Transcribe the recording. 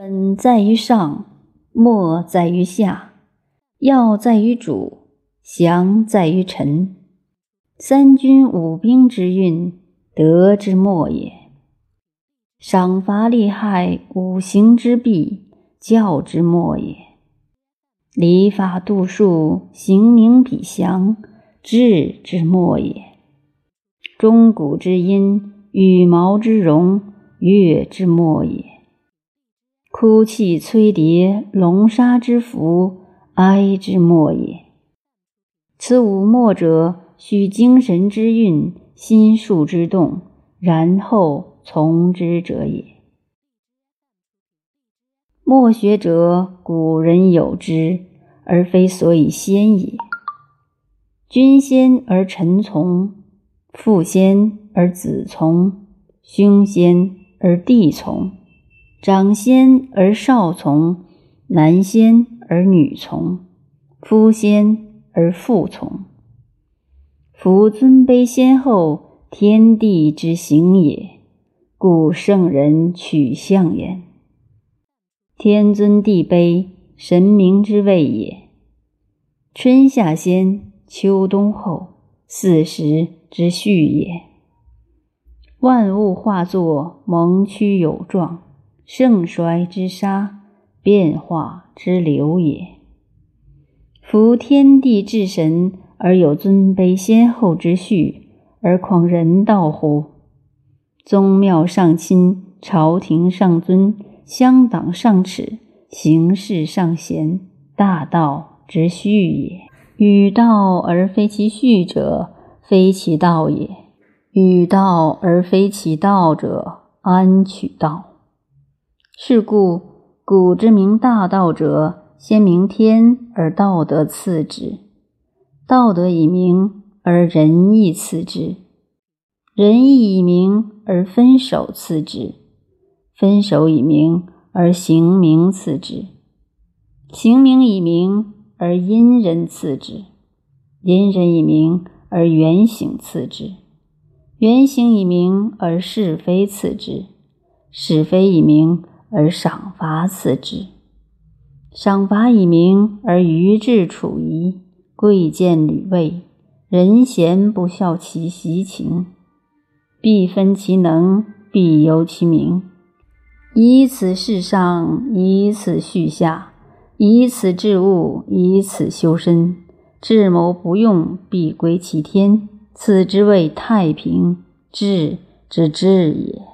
本在于上，末在于下，要在于主，祥在于臣。三军五兵之运，德之末也；赏罚利害，五行之弊，教之末也；礼法度数，行名比祥，治之末也；钟鼓之音，羽毛之容，乐之末也；哭泣摧蝶，龙沙之福，哀之末也。此五末者。须精神之运，心术之动，然后从之者也。莫学者，古人有之，而非所以先也。君先而臣从，父先而子从，兄先而弟从，长先而少从，男先而女从，夫先而妇从。夫尊卑先后，天地之行也，故圣人取象焉。天尊地卑，神明之谓也。春夏先，秋冬后，四时之序也。万物化作，蒙屈有状，盛衰之沙，变化之流也。夫天地至神。而有尊卑先后之序，而况人道乎？宗庙上亲，朝廷上尊，乡党上耻，行事上贤，大道之序也。与道而非其序者，非其道也；与道而非其道者，安取道？是故古之名大道者，先明天而道德次之。道德以明而仁义次之，仁义以明而分守次之，分守以明而行名次之，行名以明而因人次之，因人以明而原形次之，原形以明而是非次之，是非以明而赏罚次之，赏罚以明而愚智处夷。贵贱履位，人贤不效其习情，必分其能，必由其名。以此事上，以此序下，以此治物，以此修身。智谋不用，必归其天。此之谓太平治之治也。